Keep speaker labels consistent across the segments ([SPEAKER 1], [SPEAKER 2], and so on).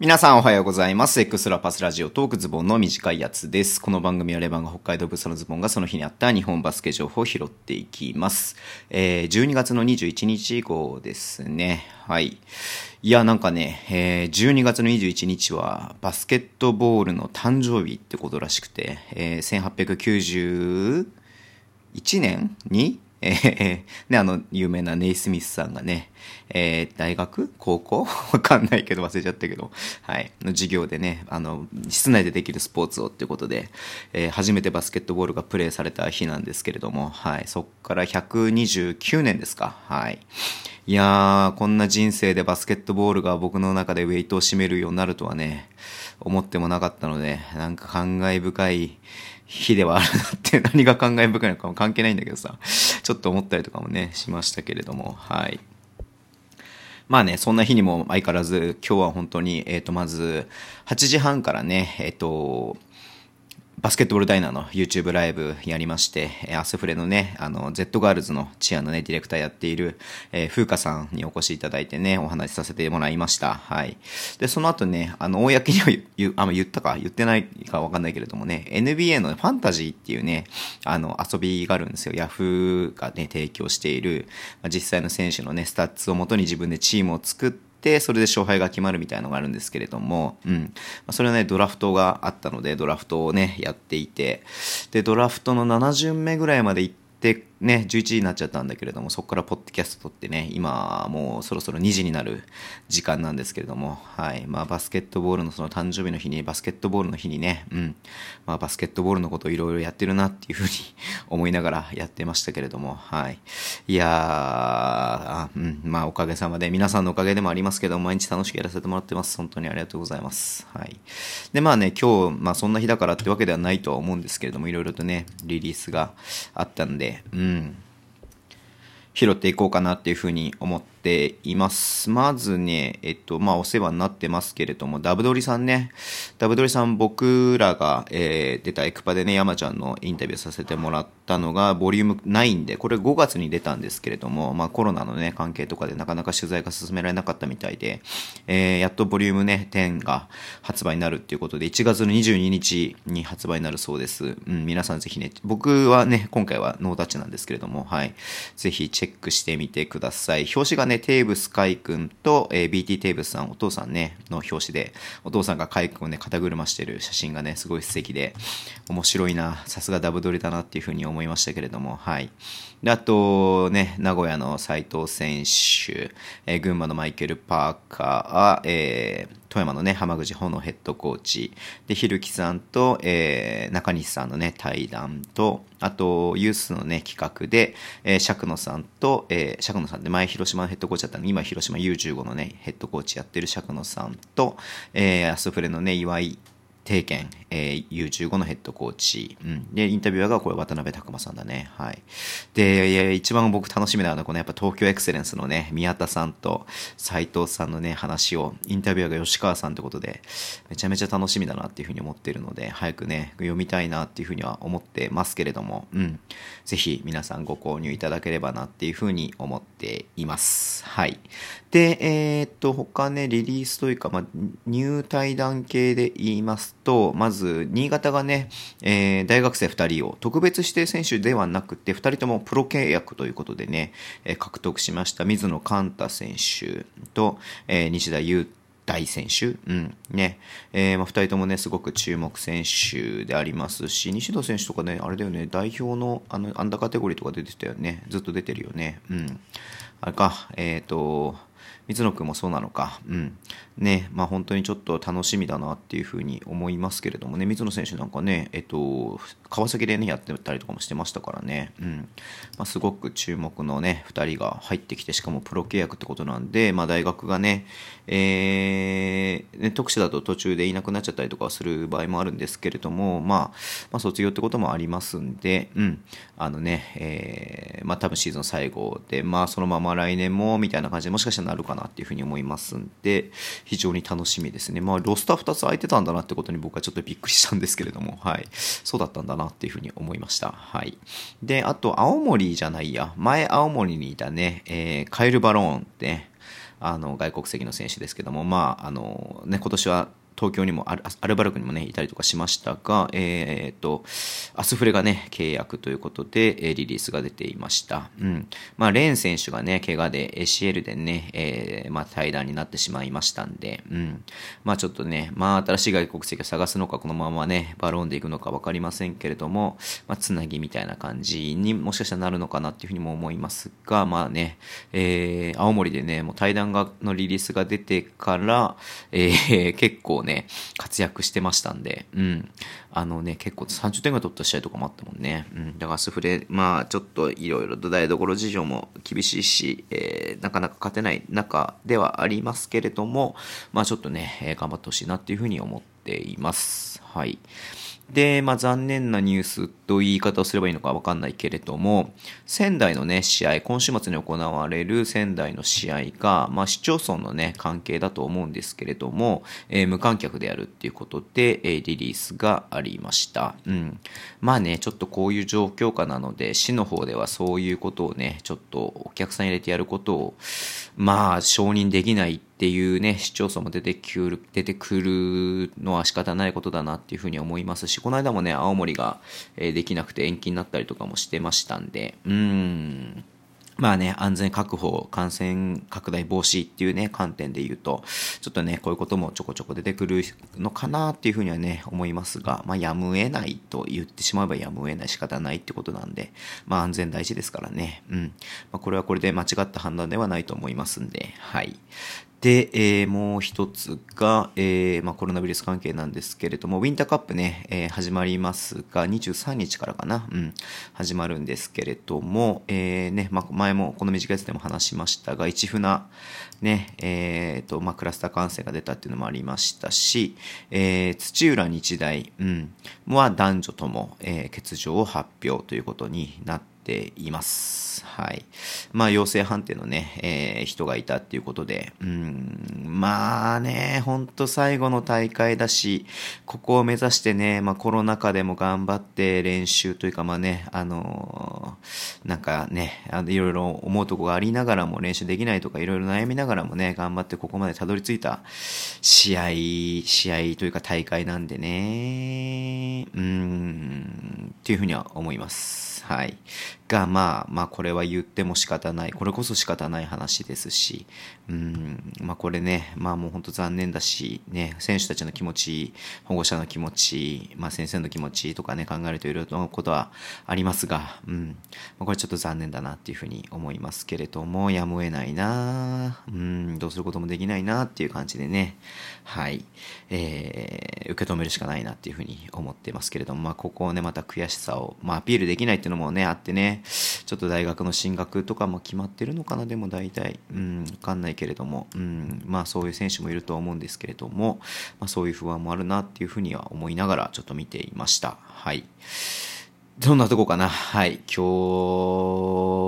[SPEAKER 1] 皆さんおはようございます。エクストラパスラジオトークズボンの短いやつです。この番組はレバンが北海道ブースのズボンがその日にあった日本バスケ情報を拾っていきます。えー、12月の21日号ですね。はい。いや、なんかね、えー、12月の21日はバスケットボールの誕生日ってことらしくて、えー、1891年にえー、ね、あの、有名なネイスミスさんがね、えー、大学？高校？わかんないけど忘れちゃったけど、はい、の授業でね、あの、室内でできるスポーツをっていうことで、えー、初めてバスケットボールがプレーされた日なんですけれども、はい、そっから129年ですか、はい。いやー、こんな人生でバスケットボールが僕の中でウェイトを占めるようになるとはね、思ってもなかったので、なんか感慨深い、日ではあるなって 何が感慨深いのかも関係ないんだけどさ、ちょっと思ったりとかもね、しましたけれども、はい。まあね、そんな日にも相変わらず、今日は本当に、えっ、ー、と、まず、8時半からね、えっ、ー、と、バスケットボールダイナーの YouTube ライブやりまして、アスフレのね、あの、Z ガールズのチアのね、ディレクターやっている、えー、風花さんにお越しいただいてね、お話しさせてもらいました。はい。で、その後ね、あの、公には言、あ、言ったか言ってないかわかんないけれどもね、NBA のファンタジーっていうね、あの、遊びがあるんですよ。ヤフーがね、提供している、まあ、実際の選手のね、スタッツをもとに自分でチームを作っ、て、それで勝敗が決まるみたいなのがあるんですけれども、うん。まそれはね、ドラフトがあったので、ドラフトをね、やっていて、で、ドラフトの7巡目ぐらいまで行って、ね、11時になっちゃったんだけれども、そこからポッドキャスト撮ってね、今もうそろそろ2時になる時間なんですけれども、はい。まあバスケットボールのその誕生日の日に、バスケットボールの日にね、うん。まあバスケットボールのことをいろいろやってるなっていうふうに思いながらやってましたけれども、はい。いやー、うん。まあおかげさまで、皆さんのおかげでもありますけど、毎日楽しくやらせてもらってます。本当にありがとうございます。はい。で、まあね、今日、まあそんな日だからってわけではないとは思うんですけれども、いろいろとね、リリースがあったんで、うん。拾っていこうかなっていうふうに思ってています。まずね、えっと、まあ、お世話になってますけれども、ダブドリさんね、ダブドリさん僕らが、えー、出たエクパでね、山ちゃんのインタビューさせてもらったのが、ボリューム9で、これ5月に出たんですけれども、まあ、コロナのね、関係とかでなかなか取材が進められなかったみたいで、えー、やっとボリュームね、10が発売になるっていうことで、1月の22日に発売になるそうです。うん、皆さんぜひね、僕はね、今回はノータッチなんですけれども、はい。ぜひチェックしてみてください。表紙がね、ねテーブス海君と、えー、BT テーブスさん、お父さんね、の表紙で、お父さんが海君をね、肩車してる写真がね、すごい素敵で、面白いな、さすがダブドリだなっていうふうに思いましたけれども、はい。で、あと、ね、名古屋の斉藤選手、えー、群馬のマイケル・パーカー、えー、富山のね、浜口穂のヘッドコーチ、で、ひるきさんと、えー、中西さんのね、対談と、あと、ユースのね、企画で、えー、釈野さんと、えー、釈野さんで前広島のヘッドコーチだったの、今広島 U15 のね、ヘッドコーチやってる釈野さんと、えー、アスフレのね、岩井定見、えー、U15 のヘッドコーチ、うん。で、インタビュアーがこれ渡辺拓馬さんだね。はい。で、いや一番僕楽しみなのはこのやっぱ東京エクセレンスのね、宮田さんと斉藤さんのね、話を、インタビュアーが吉川さんってことで、めちゃめちゃ楽しみだなっていうふうに思ってるので、早くね、読みたいなっていうふうには思ってますけれども、うん。ぜひ皆さんご購入いただければなっていうふうに思っています。はい。で、えー、っと、他ね、リリースというか、まあ、入対談系で言いますと、まず、新潟がね、えー、大学生2人を特別指定選手ではなくて、2人ともプロ契約ということでね、えー、獲得しました。水野寛太選手と、えー、西田優大選手、うん。ね。えーまあ、2人ともねすごく注目選手でありますし西田選手とかねあれだよね代表のあのアンダーカテゴリーとか出てたよね。ずっと出てるよね。うん。あれか。えっ、ー、と水野くんもそうなのか。うん。ね、まあ本当にちょっと楽しみだなっていうふうに思いますけれどもね、水野選手なんかね、えっと、川崎でね、やってたりとかもしてましたからね、うん。まあ、すごく注目のね、2人が入ってきて、しかもプロ契約ってことなんで、まあ大学がね、えー、ね、特殊だと途中でいなくなっちゃったりとかする場合もあるんですけれども、まあ、まあ卒業ってこともありますんで、うん。あのね、えー、まあ多分シーズン最後で、まあそのまま来年もみたいな感じでもしかしたらなるかなっていうふうに思いますんで、非常に楽しみですね。まあ、ロスター2つ空いてたんだなってことに僕はちょっとびっくりしたんですけれども、はい。そうだったんだなっていうふうに思いました。はい。で、あと、青森じゃないや。前青森にいたね、えー、カエル・バローンって、あの外国籍の選手ですけども、まああのね、今年は東京にもアルバルクにもねいたりとかしましたが、えー、っとアスフレがね契約ということでえリリースが出ていました。うん。まあレーン選手がね怪我で ACL でね、えー、まあ対談になってしまいましたんで、うん。まあちょっとね、まあ新しい外国籍を探すのかこのままねバローンでいくのか分かりませんけれども、まあつなぎみたいな感じにもしかしたらなるのかなっていうふうにも思いますが、まあね、えー、青森でねもう対談がのリリースが出てから、えー、結構ねね、活躍してましたんで、うん。あのね、結構30点ぐらい取った試合とかもあったもんね。うん。だからスフレ、まあちょっといろいろ土台どころ事情も厳しいし、えー、なかなか勝てない中ではありますけれども、まあちょっとね、頑張ってほしいなっていうふうに思ってています。はい。で、まあ、残念なニュースと言い方をすればいいのかわかんないけれども、仙台のね、試合、今週末に行われる仙台の試合が、まあ、市町村のね、関係だと思うんですけれども、えー、無観客でやるっていうことで、えー、リリースがありました。うん。まあね、ちょっとこういう状況下なので、市の方ではそういうことをね、ちょっとお客さん入れてやることを、まあ、承認できないってっていうね、市町村も出てくる、出てくるのは仕方ないことだなっていうふうに思いますし、この間もね、青森が、えできなくて延期になったりとかもしてましたんで、うーん。まあね、安全確保、感染拡大防止っていうね、観点で言うと、ちょっとね、こういうこともちょこちょこ出てくるのかなっていうふうにはね、思いますが、まあ、やむを得ないと言ってしまえばやむを得ない仕方ないってことなんで、まあ、安全大事ですからね、うん。まあ、これはこれで間違った判断ではないと思いますんで、はい。で、えー、もう一つが、えーまあ、コロナウイルス関係なんですけれども、ウィンターカップね、えー、始まりますが、23日からかな、うん、始まるんですけれども、えーねまあ、前もこの短いやつでも話しましたが、一船、ね、えーとまあ、クラスター感染が出たっていうのもありましたし、えー、土浦日大、うん、は男女とも、えー、欠場を発表ということになってています。。はい。まあ、陽性判定のね、えー、人がいたっていうことで、うん、まあね、ほんと最後の大会だし、ここを目指してね、まあ、コロナ禍でも頑張って練習というか、まあね、あのー、なんかね、あのいろいろ思うとこがありながらも練習できないとか、いろいろ悩みながらもね、頑張ってここまでたどり着いた試合、試合というか大会なんでね、うん、いうふうには思います。はい。が、まあ、まあ、これは言っても仕方ない。これこそ仕方ない話ですし、うん、まあ、これね、まあ、もう本当残念だし、ね、選手たちの気持ち、保護者の気持ち、まあ、先生の気持ちとかね、考えるといろいろなことはありますが、うん、まあ、これちょっと残念だなっていうふうに思いますけれども、やむを得ないなうん、どうすることもできないなっていう感じでね、はい、えー、受け止めるしかないなっていうふうに思ってますけれども、まあ、ここをね、また悔しさを、まあ、アピールできないっていうのもね、あってね、ちょっと大学の進学とかも決まってるのかな、でも大体、うん、わかんないけれども、うん、まあそういう選手もいるとは思うんですけれども、まあそういう不安もあるなっていうふうには思いながらちょっと見ていました。はい。どんなとこかなはい。今日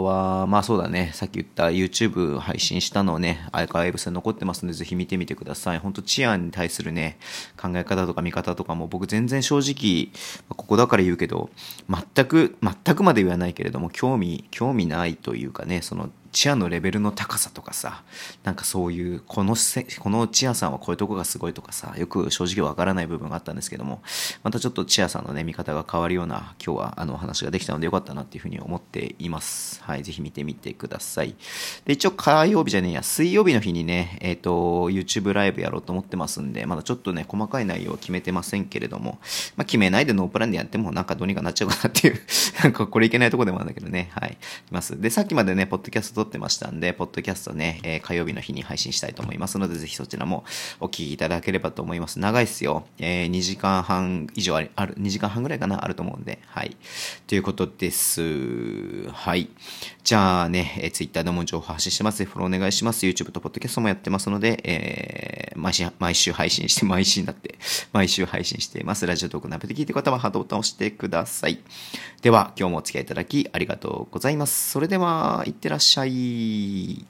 [SPEAKER 1] は、まあそうだね。さっき言った YouTube 配信したのをね、アーカイブスに残ってますので、ぜひ見てみてください。ほんと治安に対するね、考え方とか見方とかも僕全然正直、ここだから言うけど、全く、全くまで言わないけれども、興味、興味ないというかね、そのチアのレベルの高さとかさ、なんかそういう、このせ、このチアさんはこういうとこがすごいとかさ、よく正直わからない部分があったんですけども、またちょっとチアさんのね、見方が変わるような、今日はあの話ができたのでよかったなっていうふうに思っています。はい、ぜひ見てみてください。で、一応火曜日じゃねえや、水曜日の日にね、えっ、ー、と、YouTube ライブやろうと思ってますんで、まだちょっとね、細かい内容は決めてませんけれども、まあ、決めないでノープランでやってもなんかどうにかなっちゃうかなっていうなんかこれいけないとこでもあるんだけどね、はい、います。で、さっきまでね、ポッドキャスト撮ってましたんで、ポッドキャストね、えー、火曜日の日に配信したいと思いますので、ぜひそちらもお聞きいただければと思います。長いっすよ。えー、2時間半以上ある、2時間半ぐらいかな、あると思うんで、はい。ということです。はい。じゃあね、えー、Twitter でも情報発信してます。フォローお願いします。YouTube とポッドキャストもやってますので、えー、毎週、毎週配信して、毎週になって、毎週配信しています。ラジオトークナビで聞いてる方はハートボタンを押してください。では、今日もお付き合いいただきありがとうございます。それでは、いってらっしゃいい。